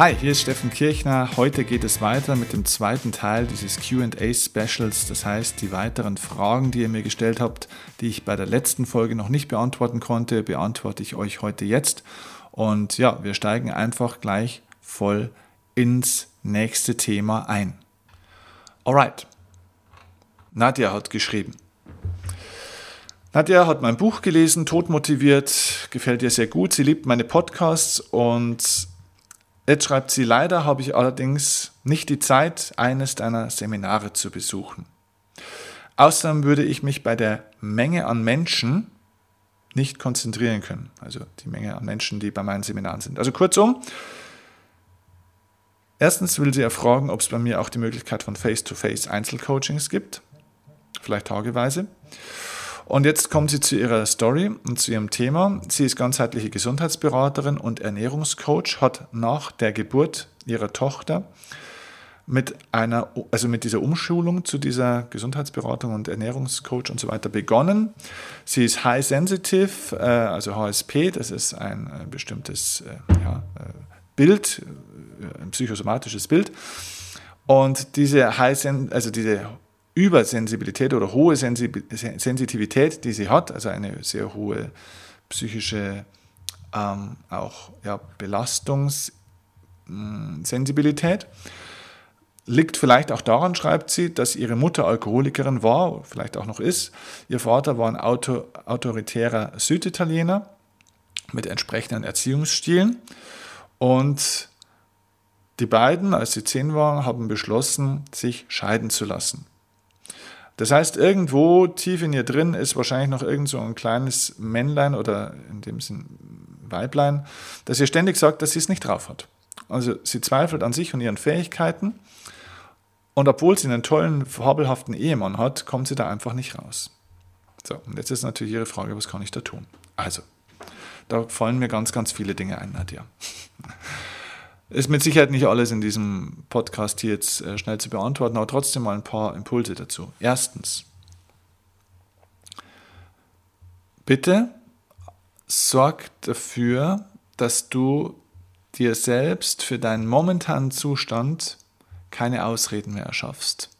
Hi, hier ist Steffen Kirchner. Heute geht es weiter mit dem zweiten Teil dieses QA Specials. Das heißt, die weiteren Fragen, die ihr mir gestellt habt, die ich bei der letzten Folge noch nicht beantworten konnte, beantworte ich euch heute jetzt. Und ja, wir steigen einfach gleich voll ins nächste Thema ein. Alright. Nadja hat geschrieben. Nadja hat mein Buch gelesen, Todmotiviert, gefällt ihr sehr gut. Sie liebt meine Podcasts und jetzt schreibt sie, leider habe ich allerdings nicht die Zeit, eines deiner Seminare zu besuchen. Außerdem würde ich mich bei der Menge an Menschen nicht konzentrieren können. Also die Menge an Menschen, die bei meinen Seminaren sind. Also kurzum, erstens will sie erfragen, ob es bei mir auch die Möglichkeit von Face-to-Face Einzelcoachings gibt, vielleicht tageweise. Und jetzt kommt sie zu ihrer Story und zu ihrem Thema. Sie ist ganzheitliche Gesundheitsberaterin und Ernährungscoach, hat nach der Geburt ihrer Tochter mit einer, also mit dieser Umschulung zu dieser Gesundheitsberatung und Ernährungscoach und so weiter begonnen. Sie ist High Sensitive, äh, also HSP, das ist ein äh, bestimmtes äh, ja, Bild, ein psychosomatisches Bild. Und diese High, also diese Übersensibilität oder hohe Sensitivität, die sie hat, also eine sehr hohe psychische ähm, auch ja, Belastungssensibilität, liegt vielleicht auch daran, schreibt sie, dass ihre Mutter Alkoholikerin war, vielleicht auch noch ist. Ihr Vater war ein Auto, autoritärer Süditaliener mit entsprechenden Erziehungsstilen und die beiden, als sie zehn waren, haben beschlossen, sich scheiden zu lassen. Das heißt, irgendwo tief in ihr drin ist wahrscheinlich noch irgend so ein kleines Männlein oder in dem Sinn Weiblein, das ihr ständig sagt, dass sie es nicht drauf hat. Also sie zweifelt an sich und ihren Fähigkeiten. Und obwohl sie einen tollen, fabelhaften Ehemann hat, kommt sie da einfach nicht raus. So, und jetzt ist natürlich ihre Frage, was kann ich da tun? Also, da fallen mir ganz, ganz viele Dinge ein, Nadja. Ist mit Sicherheit nicht alles in diesem Podcast hier jetzt äh, schnell zu beantworten, aber trotzdem mal ein paar Impulse dazu. Erstens, bitte sorg dafür, dass du dir selbst für deinen momentanen Zustand keine Ausreden mehr erschaffst.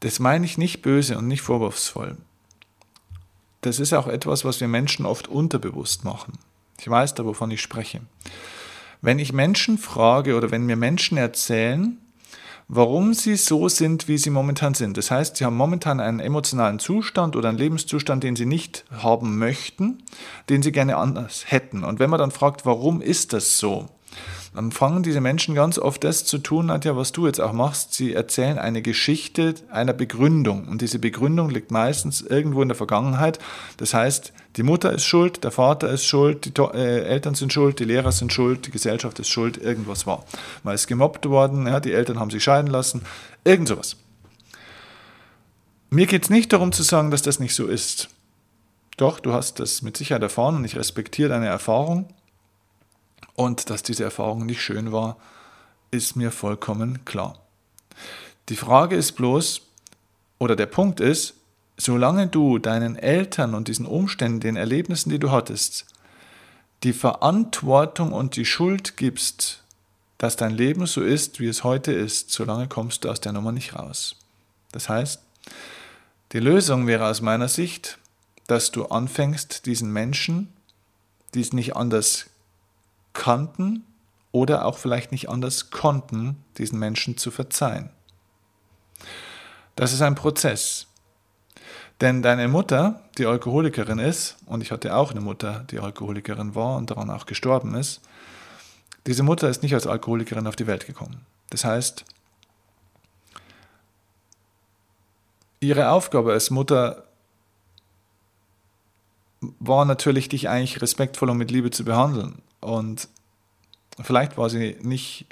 Das meine ich nicht böse und nicht vorwurfsvoll. Das ist auch etwas, was wir Menschen oft unterbewusst machen. Ich weiß da, wovon ich spreche. Wenn ich Menschen frage oder wenn mir Menschen erzählen, warum sie so sind, wie sie momentan sind. Das heißt, sie haben momentan einen emotionalen Zustand oder einen Lebenszustand, den sie nicht haben möchten, den sie gerne anders hätten. Und wenn man dann fragt, warum ist das so? dann fangen diese Menschen ganz oft das zu tun, Nadja, was du jetzt auch machst. Sie erzählen eine Geschichte einer Begründung. Und diese Begründung liegt meistens irgendwo in der Vergangenheit. Das heißt, die Mutter ist schuld, der Vater ist schuld, die äh, Eltern sind schuld, die Lehrer sind schuld, die Gesellschaft ist schuld, irgendwas war. Man ist gemobbt worden, ja, die Eltern haben sich scheiden lassen, irgend sowas. Mir geht es nicht darum zu sagen, dass das nicht so ist. Doch, du hast das mit Sicherheit erfahren und ich respektiere deine Erfahrung. Und dass diese Erfahrung nicht schön war, ist mir vollkommen klar. Die Frage ist bloß, oder der Punkt ist, solange du deinen Eltern und diesen Umständen, den Erlebnissen, die du hattest, die Verantwortung und die Schuld gibst, dass dein Leben so ist, wie es heute ist, solange kommst du aus der Nummer nicht raus. Das heißt, die Lösung wäre aus meiner Sicht, dass du anfängst, diesen Menschen, die es nicht anders kannten oder auch vielleicht nicht anders konnten, diesen Menschen zu verzeihen. Das ist ein Prozess. Denn deine Mutter, die Alkoholikerin ist, und ich hatte auch eine Mutter, die Alkoholikerin war und daran auch gestorben ist, diese Mutter ist nicht als Alkoholikerin auf die Welt gekommen. Das heißt, ihre Aufgabe als Mutter war natürlich, dich eigentlich respektvoll und mit Liebe zu behandeln. Und vielleicht war sie nicht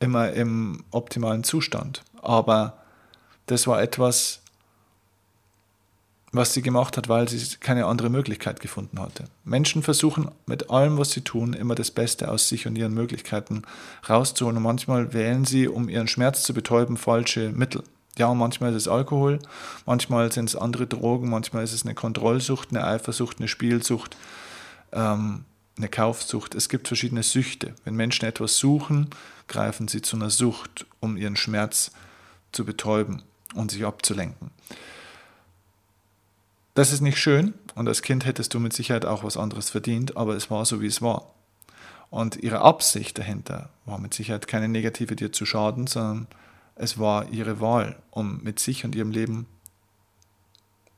immer im optimalen Zustand, aber das war etwas, was sie gemacht hat, weil sie keine andere Möglichkeit gefunden hatte. Menschen versuchen mit allem, was sie tun, immer das Beste aus sich und ihren Möglichkeiten rauszuholen. Und manchmal wählen sie, um ihren Schmerz zu betäuben, falsche Mittel. Ja, manchmal ist es Alkohol, manchmal sind es andere Drogen, manchmal ist es eine Kontrollsucht, eine Eifersucht, eine Spielsucht. Ähm, eine Kaufsucht. Es gibt verschiedene Süchte. Wenn Menschen etwas suchen, greifen sie zu einer Sucht, um ihren Schmerz zu betäuben und sich abzulenken. Das ist nicht schön und als Kind hättest du mit Sicherheit auch was anderes verdient, aber es war so, wie es war. Und ihre Absicht dahinter war mit Sicherheit keine negative dir zu schaden, sondern es war ihre Wahl, um mit sich und ihrem Leben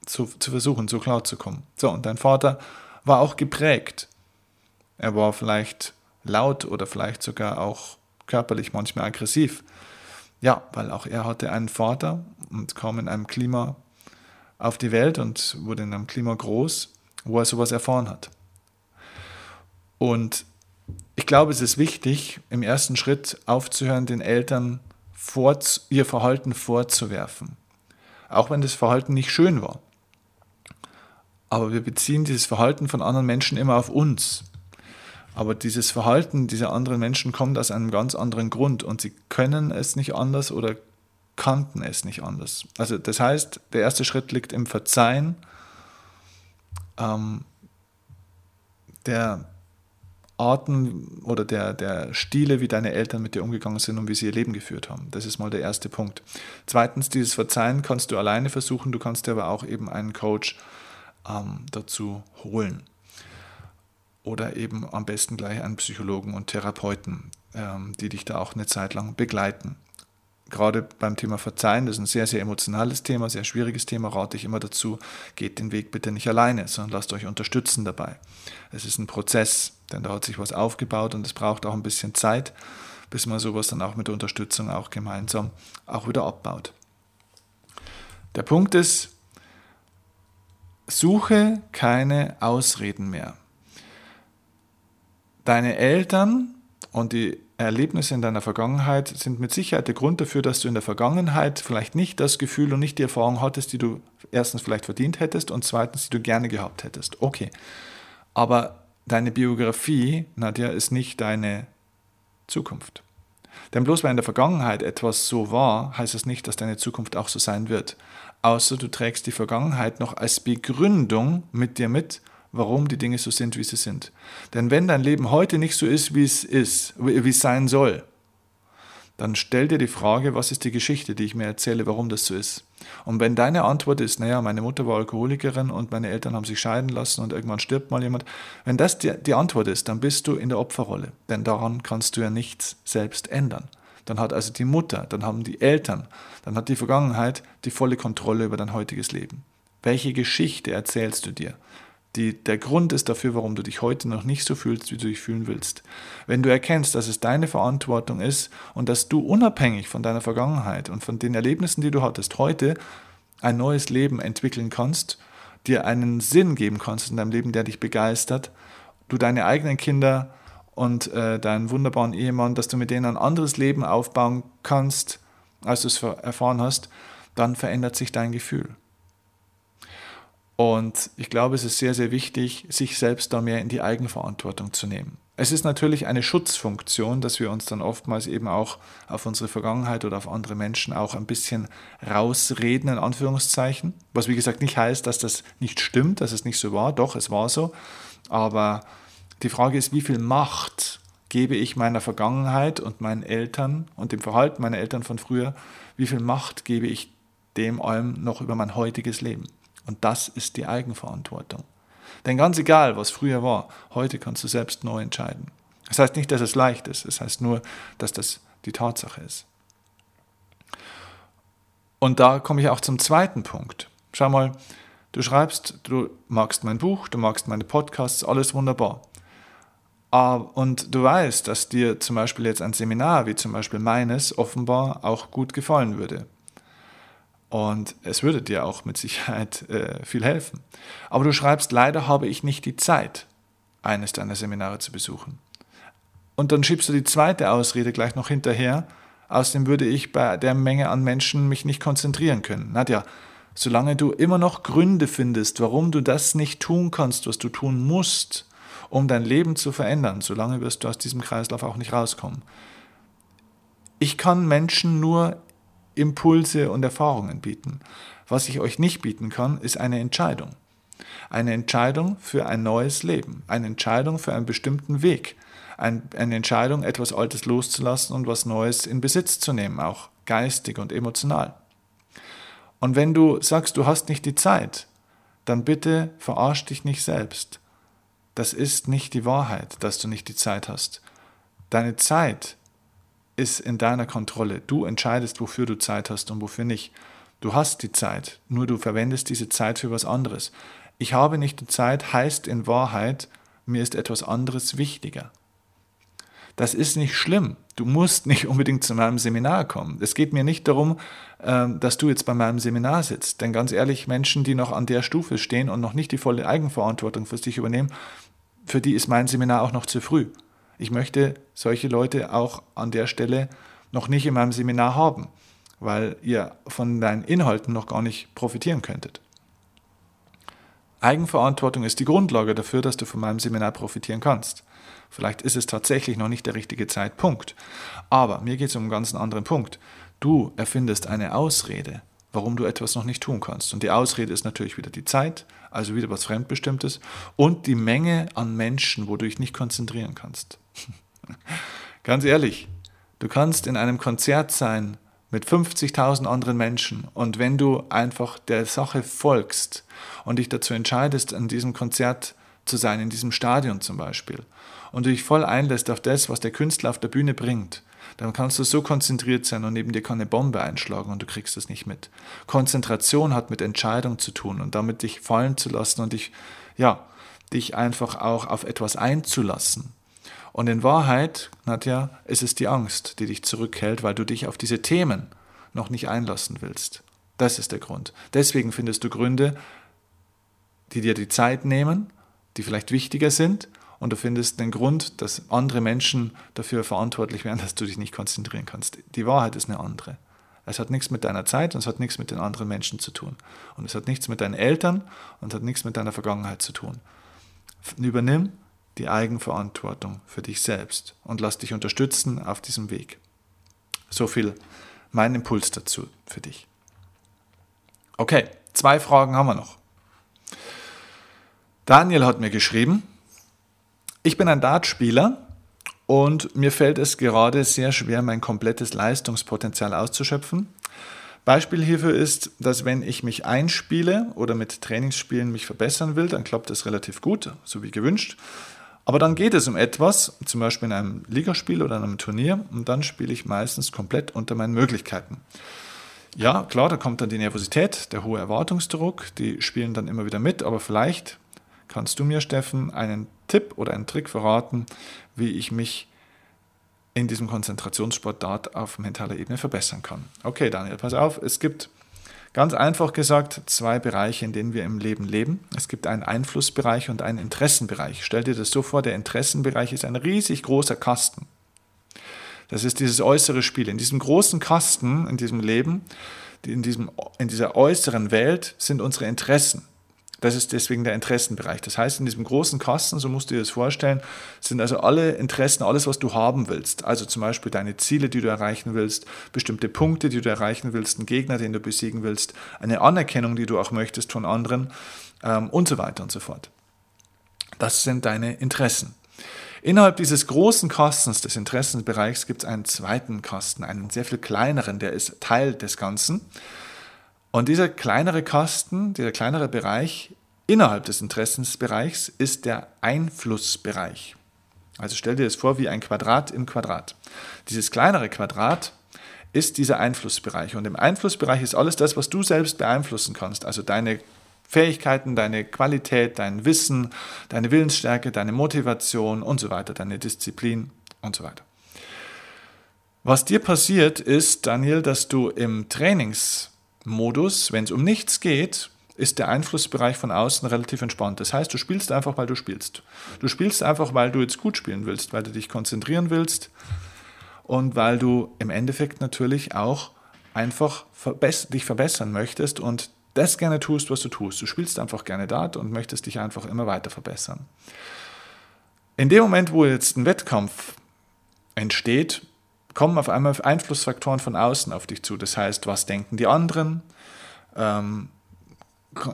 zu, zu versuchen, so klar zu kommen. So, und dein Vater war auch geprägt. Er war vielleicht laut oder vielleicht sogar auch körperlich manchmal aggressiv. Ja, weil auch er hatte einen Vater und kam in einem Klima auf die Welt und wurde in einem Klima groß, wo er sowas erfahren hat. Und ich glaube, es ist wichtig, im ersten Schritt aufzuhören, den Eltern ihr Verhalten vorzuwerfen. Auch wenn das Verhalten nicht schön war. Aber wir beziehen dieses Verhalten von anderen Menschen immer auf uns. Aber dieses Verhalten dieser anderen Menschen kommt aus einem ganz anderen Grund und sie können es nicht anders oder kannten es nicht anders. Also das heißt, der erste Schritt liegt im Verzeihen ähm, der Arten oder der, der Stile, wie deine Eltern mit dir umgegangen sind und wie sie ihr Leben geführt haben. Das ist mal der erste Punkt. Zweitens, dieses Verzeihen kannst du alleine versuchen, du kannst dir aber auch eben einen Coach ähm, dazu holen. Oder eben am besten gleich einen Psychologen und Therapeuten, ähm, die dich da auch eine Zeit lang begleiten. Gerade beim Thema Verzeihen, das ist ein sehr, sehr emotionales Thema, sehr schwieriges Thema, rate ich immer dazu, geht den Weg bitte nicht alleine, sondern lasst euch unterstützen dabei. Es ist ein Prozess, denn da hat sich was aufgebaut und es braucht auch ein bisschen Zeit, bis man sowas dann auch mit Unterstützung auch gemeinsam auch wieder abbaut. Der Punkt ist, Suche keine Ausreden mehr. Deine Eltern und die Erlebnisse in deiner Vergangenheit sind mit Sicherheit der Grund dafür, dass du in der Vergangenheit vielleicht nicht das Gefühl und nicht die Erfahrung hattest, die du erstens vielleicht verdient hättest und zweitens, die du gerne gehabt hättest. Okay. Aber deine Biografie, Nadja, ist nicht deine Zukunft. Denn bloß weil in der Vergangenheit etwas so war, heißt es nicht, dass deine Zukunft auch so sein wird außer du trägst die Vergangenheit noch als Begründung mit dir mit, warum die Dinge so sind, wie sie sind. Denn wenn dein Leben heute nicht so ist, wie es ist, wie es sein soll, dann stell dir die Frage, was ist die Geschichte, die ich mir erzähle, warum das so ist. Und wenn deine Antwort ist, naja, meine Mutter war Alkoholikerin und meine Eltern haben sich scheiden lassen und irgendwann stirbt mal jemand, wenn das die, die Antwort ist, dann bist du in der Opferrolle, denn daran kannst du ja nichts selbst ändern dann hat also die Mutter, dann haben die Eltern, dann hat die Vergangenheit die volle Kontrolle über dein heutiges Leben. Welche Geschichte erzählst du dir? Die, der Grund ist dafür, warum du dich heute noch nicht so fühlst, wie du dich fühlen willst. Wenn du erkennst, dass es deine Verantwortung ist und dass du unabhängig von deiner Vergangenheit und von den Erlebnissen, die du hattest, heute ein neues Leben entwickeln kannst, dir einen Sinn geben kannst in deinem Leben, der dich begeistert, du deine eigenen Kinder und äh, deinen wunderbaren Ehemann, dass du mit denen ein anderes Leben aufbauen kannst, als du es erfahren hast, dann verändert sich dein Gefühl. Und ich glaube, es ist sehr, sehr wichtig, sich selbst da mehr in die Eigenverantwortung zu nehmen. Es ist natürlich eine Schutzfunktion, dass wir uns dann oftmals eben auch auf unsere Vergangenheit oder auf andere Menschen auch ein bisschen rausreden, in Anführungszeichen. Was wie gesagt nicht heißt, dass das nicht stimmt, dass es nicht so war. Doch, es war so. Aber die Frage ist, wie viel Macht gebe ich meiner Vergangenheit und meinen Eltern und dem Verhalten meiner Eltern von früher, wie viel Macht gebe ich dem allem noch über mein heutiges Leben? Und das ist die Eigenverantwortung. Denn ganz egal, was früher war, heute kannst du selbst neu entscheiden. Das heißt nicht, dass es leicht ist, es das heißt nur, dass das die Tatsache ist. Und da komme ich auch zum zweiten Punkt. Schau mal, du schreibst, du magst mein Buch, du magst meine Podcasts, alles wunderbar. Ah, und du weißt, dass dir zum Beispiel jetzt ein Seminar wie zum Beispiel meines offenbar auch gut gefallen würde. Und es würde dir auch mit Sicherheit äh, viel helfen. Aber du schreibst, leider habe ich nicht die Zeit, eines deiner Seminare zu besuchen. Und dann schiebst du die zweite Ausrede gleich noch hinterher. Außerdem würde ich bei der Menge an Menschen mich nicht konzentrieren können. Nadja, solange du immer noch Gründe findest, warum du das nicht tun kannst, was du tun musst, um dein Leben zu verändern. Solange wirst du aus diesem Kreislauf auch nicht rauskommen. Ich kann Menschen nur Impulse und Erfahrungen bieten. Was ich euch nicht bieten kann, ist eine Entscheidung. Eine Entscheidung für ein neues Leben, eine Entscheidung für einen bestimmten Weg, eine Entscheidung, etwas Altes loszulassen und was Neues in Besitz zu nehmen, auch geistig und emotional. Und wenn du sagst, du hast nicht die Zeit, dann bitte verarsch dich nicht selbst. Das ist nicht die Wahrheit, dass du nicht die Zeit hast. Deine Zeit ist in deiner Kontrolle. Du entscheidest, wofür du Zeit hast und wofür nicht. Du hast die Zeit, nur du verwendest diese Zeit für was anderes. Ich habe nicht die Zeit heißt in Wahrheit, mir ist etwas anderes wichtiger. Das ist nicht schlimm. Du musst nicht unbedingt zu meinem Seminar kommen. Es geht mir nicht darum, ähm, dass du jetzt bei meinem Seminar sitzt. Denn ganz ehrlich, Menschen, die noch an der Stufe stehen und noch nicht die volle Eigenverantwortung für sich übernehmen, für die ist mein Seminar auch noch zu früh. Ich möchte solche Leute auch an der Stelle noch nicht in meinem Seminar haben, weil ihr von deinen Inhalten noch gar nicht profitieren könntet. Eigenverantwortung ist die Grundlage dafür, dass du von meinem Seminar profitieren kannst. Vielleicht ist es tatsächlich noch nicht der richtige Zeitpunkt. Aber mir geht es um einen ganz anderen Punkt. Du erfindest eine Ausrede, warum du etwas noch nicht tun kannst. Und die Ausrede ist natürlich wieder die Zeit, also wieder was Fremdbestimmtes, und die Menge an Menschen, wo du dich nicht konzentrieren kannst. Ganz ehrlich, du kannst in einem Konzert sein mit 50.000 anderen Menschen und wenn du einfach der Sache folgst und dich dazu entscheidest, an diesem Konzert zu sein, in diesem Stadion zum Beispiel, und du dich voll einlässt auf das, was der Künstler auf der Bühne bringt, dann kannst du so konzentriert sein und neben dir kann eine Bombe einschlagen und du kriegst es nicht mit. Konzentration hat mit Entscheidung zu tun und damit dich fallen zu lassen und dich, ja, dich einfach auch auf etwas einzulassen. Und in Wahrheit, Nadja, ist es die Angst, die dich zurückhält, weil du dich auf diese Themen noch nicht einlassen willst. Das ist der Grund. Deswegen findest du Gründe, die dir die Zeit nehmen, die vielleicht wichtiger sind und du findest den Grund, dass andere Menschen dafür verantwortlich wären, dass du dich nicht konzentrieren kannst. Die Wahrheit ist eine andere. Es hat nichts mit deiner Zeit und es hat nichts mit den anderen Menschen zu tun. Und es hat nichts mit deinen Eltern und es hat nichts mit deiner Vergangenheit zu tun. Übernimm die Eigenverantwortung für dich selbst und lass dich unterstützen auf diesem Weg. So viel mein Impuls dazu für dich. Okay, zwei Fragen haben wir noch. Daniel hat mir geschrieben, ich bin ein Dartspieler und mir fällt es gerade sehr schwer, mein komplettes Leistungspotenzial auszuschöpfen. Beispiel hierfür ist, dass wenn ich mich einspiele oder mit Trainingsspielen mich verbessern will, dann klappt das relativ gut, so wie gewünscht. Aber dann geht es um etwas, zum Beispiel in einem Ligaspiel oder in einem Turnier, und dann spiele ich meistens komplett unter meinen Möglichkeiten. Ja, klar, da kommt dann die Nervosität, der hohe Erwartungsdruck, die spielen dann immer wieder mit, aber vielleicht kannst du mir, Steffen, einen Tipp oder einen Trick verraten, wie ich mich in diesem Konzentrationssport dort auf mentaler Ebene verbessern kann. Okay, Daniel, pass auf, es gibt ganz einfach gesagt zwei Bereiche, in denen wir im Leben leben. Es gibt einen Einflussbereich und einen Interessenbereich. Stell dir das so vor, der Interessenbereich ist ein riesig großer Kasten. Das ist dieses äußere Spiel. In diesem großen Kasten, in diesem Leben, in, diesem, in dieser äußeren Welt sind unsere Interessen. Das ist deswegen der Interessenbereich. Das heißt, in diesem großen Kasten, so musst du dir das vorstellen, sind also alle Interessen, alles, was du haben willst. Also zum Beispiel deine Ziele, die du erreichen willst, bestimmte Punkte, die du erreichen willst, einen Gegner, den du besiegen willst, eine Anerkennung, die du auch möchtest von anderen ähm, und so weiter und so fort. Das sind deine Interessen. Innerhalb dieses großen Kastens des Interessenbereichs gibt es einen zweiten Kasten, einen sehr viel kleineren, der ist Teil des Ganzen. Und dieser kleinere Kasten, dieser kleinere Bereich innerhalb des Interessensbereichs ist der Einflussbereich. Also stell dir das vor wie ein Quadrat im Quadrat. Dieses kleinere Quadrat ist dieser Einflussbereich. Und im Einflussbereich ist alles das, was du selbst beeinflussen kannst. Also deine Fähigkeiten, deine Qualität, dein Wissen, deine Willensstärke, deine Motivation und so weiter, deine Disziplin und so weiter. Was dir passiert ist, Daniel, dass du im Trainings Modus, wenn es um nichts geht, ist der Einflussbereich von außen relativ entspannt. Das heißt, du spielst einfach, weil du spielst. Du spielst einfach, weil du jetzt gut spielen willst, weil du dich konzentrieren willst und weil du im Endeffekt natürlich auch einfach verbess dich verbessern möchtest und das gerne tust, was du tust. Du spielst einfach gerne Dart und möchtest dich einfach immer weiter verbessern. In dem Moment, wo jetzt ein Wettkampf entsteht, kommen auf einmal Einflussfaktoren von außen auf dich zu. Das heißt, was denken die anderen? Ähm,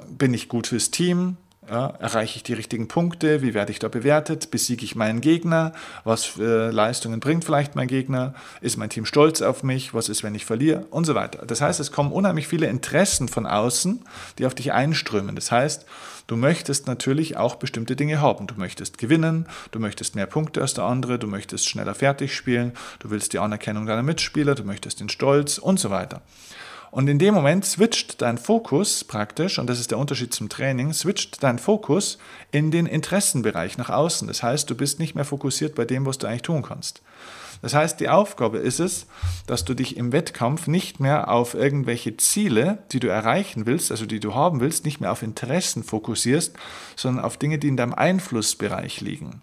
bin ich gut fürs Team? Ja, erreiche ich die richtigen Punkte? Wie werde ich da bewertet? Besiege ich meinen Gegner? Was für Leistungen bringt vielleicht mein Gegner? Ist mein Team stolz auf mich? Was ist, wenn ich verliere? Und so weiter. Das heißt, es kommen unheimlich viele Interessen von außen, die auf dich einströmen. Das heißt, du möchtest natürlich auch bestimmte Dinge haben. Du möchtest gewinnen, du möchtest mehr Punkte als der andere, du möchtest schneller fertig spielen, du willst die Anerkennung deiner Mitspieler, du möchtest den Stolz und so weiter. Und in dem Moment switcht dein Fokus praktisch, und das ist der Unterschied zum Training, switcht dein Fokus in den Interessenbereich nach außen. Das heißt, du bist nicht mehr fokussiert bei dem, was du eigentlich tun kannst. Das heißt, die Aufgabe ist es, dass du dich im Wettkampf nicht mehr auf irgendwelche Ziele, die du erreichen willst, also die du haben willst, nicht mehr auf Interessen fokussierst, sondern auf Dinge, die in deinem Einflussbereich liegen.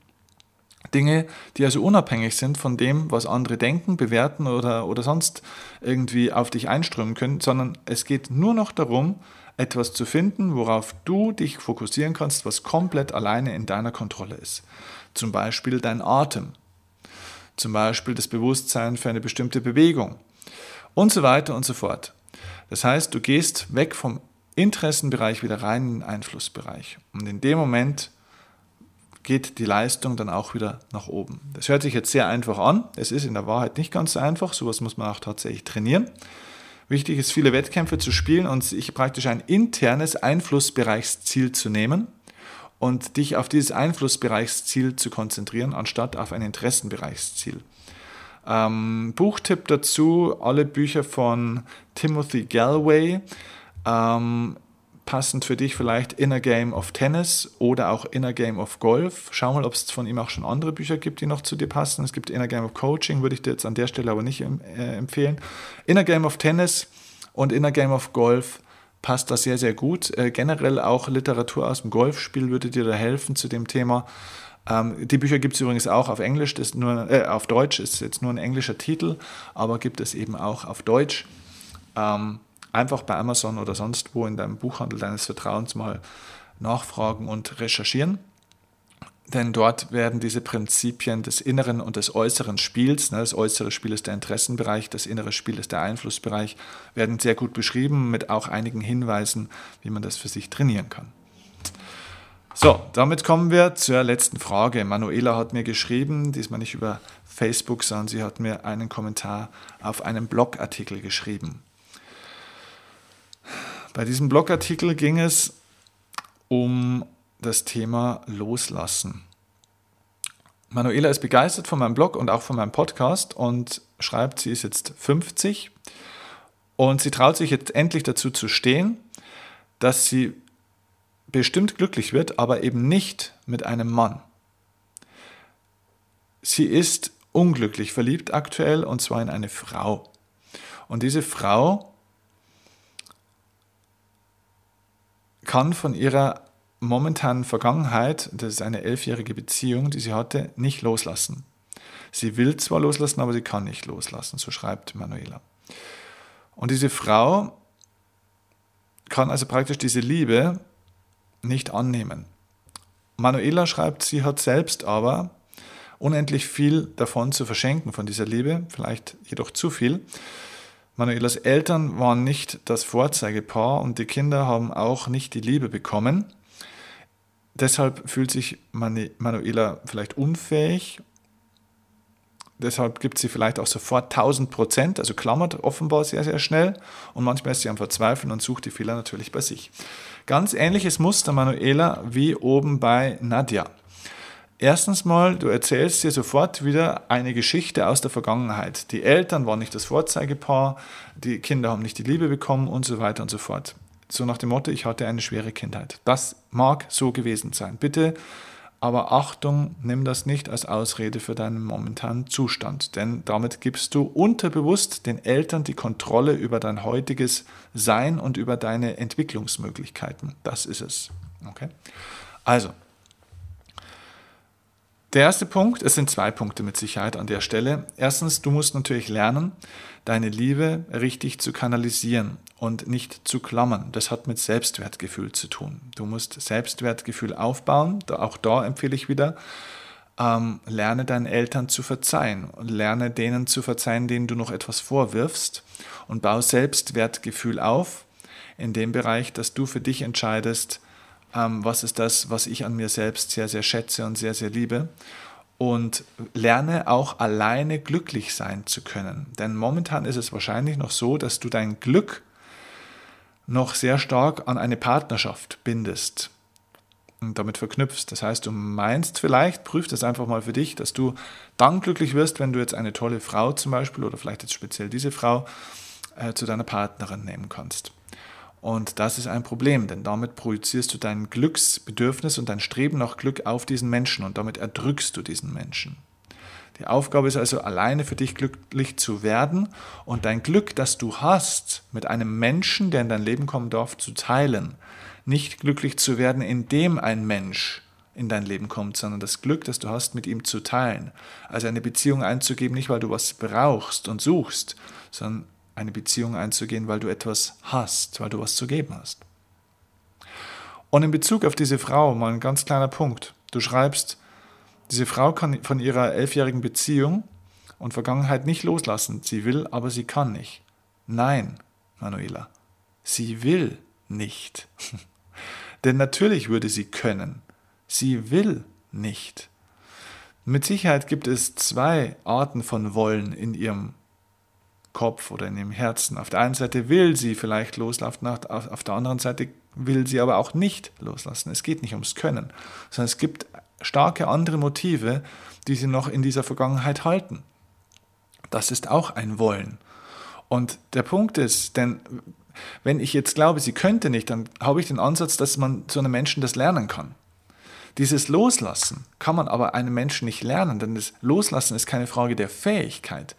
Dinge, die also unabhängig sind von dem, was andere denken, bewerten oder, oder sonst irgendwie auf dich einströmen können, sondern es geht nur noch darum, etwas zu finden, worauf du dich fokussieren kannst, was komplett alleine in deiner Kontrolle ist. Zum Beispiel dein Atem, zum Beispiel das Bewusstsein für eine bestimmte Bewegung und so weiter und so fort. Das heißt, du gehst weg vom Interessenbereich wieder rein in den Einflussbereich. Und in dem Moment geht die Leistung dann auch wieder nach oben. Das hört sich jetzt sehr einfach an. Es ist in der Wahrheit nicht ganz so einfach. Sowas muss man auch tatsächlich trainieren. Wichtig ist, viele Wettkämpfe zu spielen und sich praktisch ein internes Einflussbereichsziel zu nehmen und dich auf dieses Einflussbereichsziel zu konzentrieren, anstatt auf ein Interessenbereichsziel. Ähm, Buchtipp dazu, alle Bücher von Timothy Galway. Ähm, passend für dich vielleicht Inner Game of Tennis oder auch Inner Game of Golf. Schau mal, ob es von ihm auch schon andere Bücher gibt, die noch zu dir passen. Es gibt Inner Game of Coaching, würde ich dir jetzt an der Stelle aber nicht äh, empfehlen. Inner Game of Tennis und Inner Game of Golf passt da sehr, sehr gut. Äh, generell auch Literatur aus dem Golfspiel würde dir da helfen zu dem Thema. Ähm, die Bücher gibt es übrigens auch auf Englisch, das nur, äh, auf Deutsch ist jetzt nur ein englischer Titel, aber gibt es eben auch auf Deutsch. Ähm, einfach bei Amazon oder sonst wo in deinem Buchhandel deines Vertrauens mal nachfragen und recherchieren. Denn dort werden diese Prinzipien des inneren und des äußeren Spiels, ne, das äußere Spiel ist der Interessenbereich, das innere Spiel ist der Einflussbereich, werden sehr gut beschrieben mit auch einigen Hinweisen, wie man das für sich trainieren kann. So, damit kommen wir zur letzten Frage. Manuela hat mir geschrieben, diesmal nicht über Facebook, sondern sie hat mir einen Kommentar auf einen Blogartikel geschrieben. Bei diesem Blogartikel ging es um das Thema Loslassen. Manuela ist begeistert von meinem Blog und auch von meinem Podcast und schreibt, sie ist jetzt 50 und sie traut sich jetzt endlich dazu zu stehen, dass sie bestimmt glücklich wird, aber eben nicht mit einem Mann. Sie ist unglücklich verliebt aktuell und zwar in eine Frau. Und diese Frau kann von ihrer momentanen Vergangenheit, das ist eine elfjährige Beziehung, die sie hatte, nicht loslassen. Sie will zwar loslassen, aber sie kann nicht loslassen, so schreibt Manuela. Und diese Frau kann also praktisch diese Liebe nicht annehmen. Manuela schreibt, sie hat selbst aber unendlich viel davon zu verschenken, von dieser Liebe, vielleicht jedoch zu viel. Manuelas Eltern waren nicht das Vorzeigepaar und die Kinder haben auch nicht die Liebe bekommen. Deshalb fühlt sich Manuela vielleicht unfähig. Deshalb gibt sie vielleicht auch sofort 1000 Prozent, also klammert offenbar sehr, sehr schnell. Und manchmal ist sie am Verzweifeln und sucht die Fehler natürlich bei sich. Ganz ähnliches Muster Manuela wie oben bei Nadja. Erstens mal, du erzählst dir sofort wieder eine Geschichte aus der Vergangenheit. Die Eltern waren nicht das Vorzeigepaar, die Kinder haben nicht die Liebe bekommen und so weiter und so fort. So nach dem Motto, ich hatte eine schwere Kindheit. Das mag so gewesen sein. Bitte, aber Achtung, nimm das nicht als Ausrede für deinen momentanen Zustand, denn damit gibst du unterbewusst den Eltern die Kontrolle über dein heutiges Sein und über deine Entwicklungsmöglichkeiten. Das ist es. Okay? Also, der erste Punkt, es sind zwei Punkte mit Sicherheit an der Stelle. Erstens, du musst natürlich lernen, deine Liebe richtig zu kanalisieren und nicht zu klammern. Das hat mit Selbstwertgefühl zu tun. Du musst Selbstwertgefühl aufbauen. Auch da empfehle ich wieder, ähm, lerne deinen Eltern zu verzeihen. Lerne denen zu verzeihen, denen du noch etwas vorwirfst. Und baue Selbstwertgefühl auf in dem Bereich, dass du für dich entscheidest, ähm, was ist das, was ich an mir selbst sehr, sehr schätze und sehr, sehr liebe. Und lerne auch alleine glücklich sein zu können. Denn momentan ist es wahrscheinlich noch so, dass du dein Glück noch sehr stark an eine Partnerschaft bindest und damit verknüpfst. Das heißt, du meinst vielleicht, prüf das einfach mal für dich, dass du dann glücklich wirst, wenn du jetzt eine tolle Frau zum Beispiel oder vielleicht jetzt speziell diese Frau äh, zu deiner Partnerin nehmen kannst. Und das ist ein Problem, denn damit projizierst du dein Glücksbedürfnis und dein Streben nach Glück auf diesen Menschen und damit erdrückst du diesen Menschen. Die Aufgabe ist also alleine für dich glücklich zu werden und dein Glück, das du hast, mit einem Menschen, der in dein Leben kommen darf, zu teilen. Nicht glücklich zu werden, indem ein Mensch in dein Leben kommt, sondern das Glück, das du hast, mit ihm zu teilen. Also eine Beziehung einzugeben, nicht weil du was brauchst und suchst, sondern eine Beziehung einzugehen, weil du etwas hast, weil du was zu geben hast. Und in Bezug auf diese Frau mal ein ganz kleiner Punkt. Du schreibst, diese Frau kann von ihrer elfjährigen Beziehung und Vergangenheit nicht loslassen. Sie will, aber sie kann nicht. Nein, Manuela, sie will nicht. Denn natürlich würde sie können. Sie will nicht. Mit Sicherheit gibt es zwei Arten von Wollen in ihrem Kopf oder in ihrem Herzen. Auf der einen Seite will sie vielleicht loslassen, auf der anderen Seite will sie aber auch nicht loslassen. Es geht nicht ums Können, sondern es gibt starke andere Motive, die sie noch in dieser Vergangenheit halten. Das ist auch ein Wollen. Und der Punkt ist, denn wenn ich jetzt glaube, sie könnte nicht, dann habe ich den Ansatz, dass man zu einem Menschen das lernen kann. Dieses Loslassen kann man aber einem Menschen nicht lernen, denn das Loslassen ist keine Frage der Fähigkeit.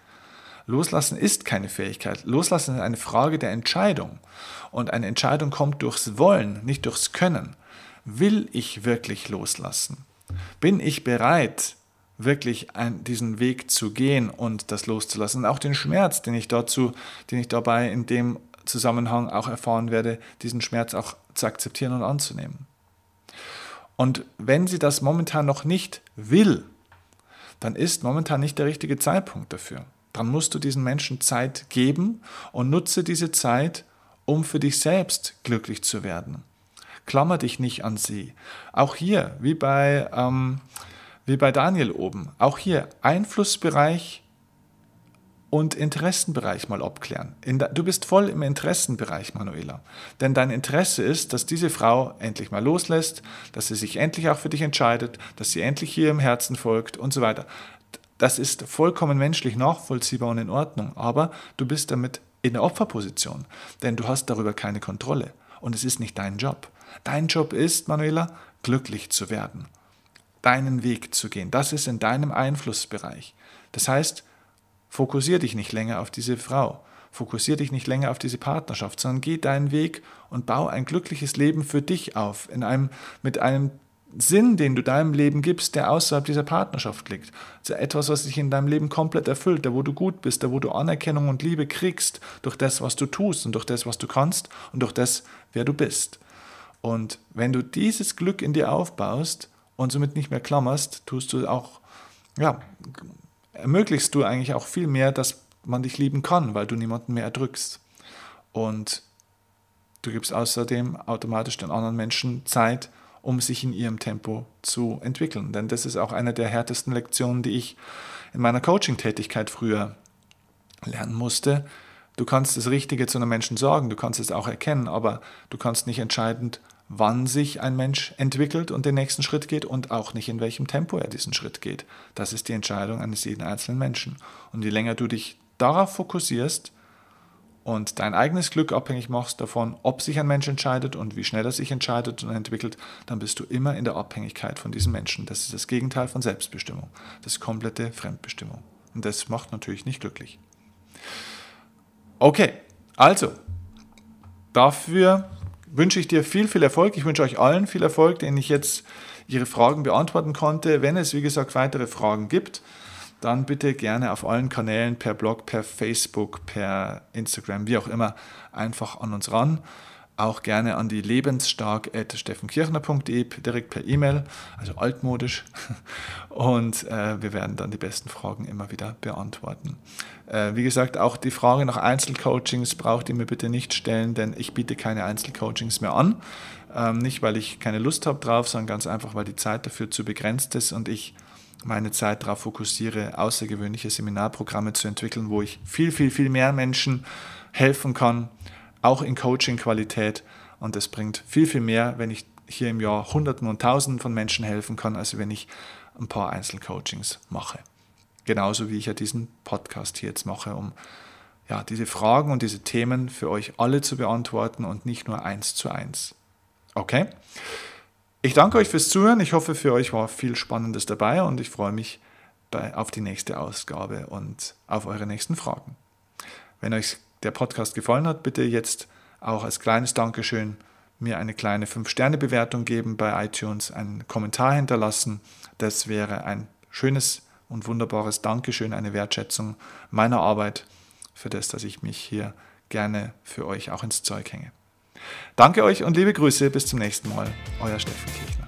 Loslassen ist keine Fähigkeit. Loslassen ist eine Frage der Entscheidung. Und eine Entscheidung kommt durchs Wollen, nicht durchs Können. Will ich wirklich loslassen? Bin ich bereit, wirklich ein, diesen Weg zu gehen und das loszulassen? Und auch den Schmerz, den ich dazu, den ich dabei in dem Zusammenhang auch erfahren werde, diesen Schmerz auch zu akzeptieren und anzunehmen. Und wenn sie das momentan noch nicht will, dann ist momentan nicht der richtige Zeitpunkt dafür dann musst du diesen Menschen Zeit geben und nutze diese Zeit, um für dich selbst glücklich zu werden. Klammer dich nicht an sie. Auch hier, wie bei, ähm, wie bei Daniel oben, auch hier Einflussbereich und Interessenbereich mal abklären. du bist voll im Interessenbereich, Manuela. Denn dein Interesse ist, dass diese Frau endlich mal loslässt, dass sie sich endlich auch für dich entscheidet, dass sie endlich hier im Herzen folgt und so weiter. Das ist vollkommen menschlich nachvollziehbar und in Ordnung, aber du bist damit in der Opferposition, denn du hast darüber keine Kontrolle und es ist nicht dein Job. Dein Job ist, Manuela, glücklich zu werden, deinen Weg zu gehen. Das ist in deinem Einflussbereich. Das heißt, fokussier dich nicht länger auf diese Frau, fokussier dich nicht länger auf diese Partnerschaft, sondern geh deinen Weg und bau ein glückliches Leben für dich auf, in einem, mit einem Sinn, den du deinem Leben gibst, der außerhalb dieser Partnerschaft liegt. Also etwas, was dich in deinem Leben komplett erfüllt, da wo du gut bist, da wo du Anerkennung und Liebe kriegst durch das, was du tust und durch das, was du kannst und durch das, wer du bist. Und wenn du dieses Glück in dir aufbaust und somit nicht mehr klammerst, tust du auch, ja, ermöglichst du eigentlich auch viel mehr, dass man dich lieben kann, weil du niemanden mehr erdrückst. Und du gibst außerdem automatisch den anderen Menschen Zeit, um sich in ihrem Tempo zu entwickeln. Denn das ist auch eine der härtesten Lektionen, die ich in meiner Coaching-Tätigkeit früher lernen musste. Du kannst das Richtige zu einem Menschen sorgen, du kannst es auch erkennen, aber du kannst nicht entscheidend, wann sich ein Mensch entwickelt und den nächsten Schritt geht und auch nicht in welchem Tempo er diesen Schritt geht. Das ist die Entscheidung eines jeden einzelnen Menschen. Und je länger du dich darauf fokussierst, und dein eigenes Glück abhängig machst davon, ob sich ein Mensch entscheidet und wie schnell er sich entscheidet und entwickelt, dann bist du immer in der Abhängigkeit von diesem Menschen. Das ist das Gegenteil von Selbstbestimmung. Das ist komplette Fremdbestimmung. Und das macht natürlich nicht glücklich. Okay, also, dafür wünsche ich dir viel, viel Erfolg. Ich wünsche euch allen viel Erfolg, denen ich jetzt Ihre Fragen beantworten konnte. Wenn es, wie gesagt, weitere Fragen gibt, dann bitte gerne auf allen Kanälen, per Blog, per Facebook, per Instagram, wie auch immer, einfach an uns ran. Auch gerne an die lebensstark.steffenkirchner.de direkt per E-Mail, also altmodisch. Und äh, wir werden dann die besten Fragen immer wieder beantworten. Äh, wie gesagt, auch die Frage nach Einzelcoachings braucht ihr mir bitte nicht stellen, denn ich biete keine Einzelcoachings mehr an. Ähm, nicht, weil ich keine Lust habe drauf, sondern ganz einfach, weil die Zeit dafür zu begrenzt ist und ich meine Zeit darauf fokussiere, außergewöhnliche Seminarprogramme zu entwickeln, wo ich viel, viel, viel mehr Menschen helfen kann, auch in Coaching-Qualität. Und es bringt viel, viel mehr, wenn ich hier im Jahr Hunderten und Tausenden von Menschen helfen kann, als wenn ich ein paar Einzelcoachings mache. Genauso wie ich ja diesen Podcast hier jetzt mache, um ja, diese Fragen und diese Themen für euch alle zu beantworten und nicht nur eins zu eins. Okay? Ich danke euch fürs Zuhören. Ich hoffe, für euch war viel Spannendes dabei und ich freue mich bei, auf die nächste Ausgabe und auf eure nächsten Fragen. Wenn euch der Podcast gefallen hat, bitte jetzt auch als kleines Dankeschön mir eine kleine 5-Sterne-Bewertung geben bei iTunes, einen Kommentar hinterlassen. Das wäre ein schönes und wunderbares Dankeschön, eine Wertschätzung meiner Arbeit für das, dass ich mich hier gerne für euch auch ins Zeug hänge. Danke euch und liebe Grüße, bis zum nächsten Mal. Euer Steffen Kirchner.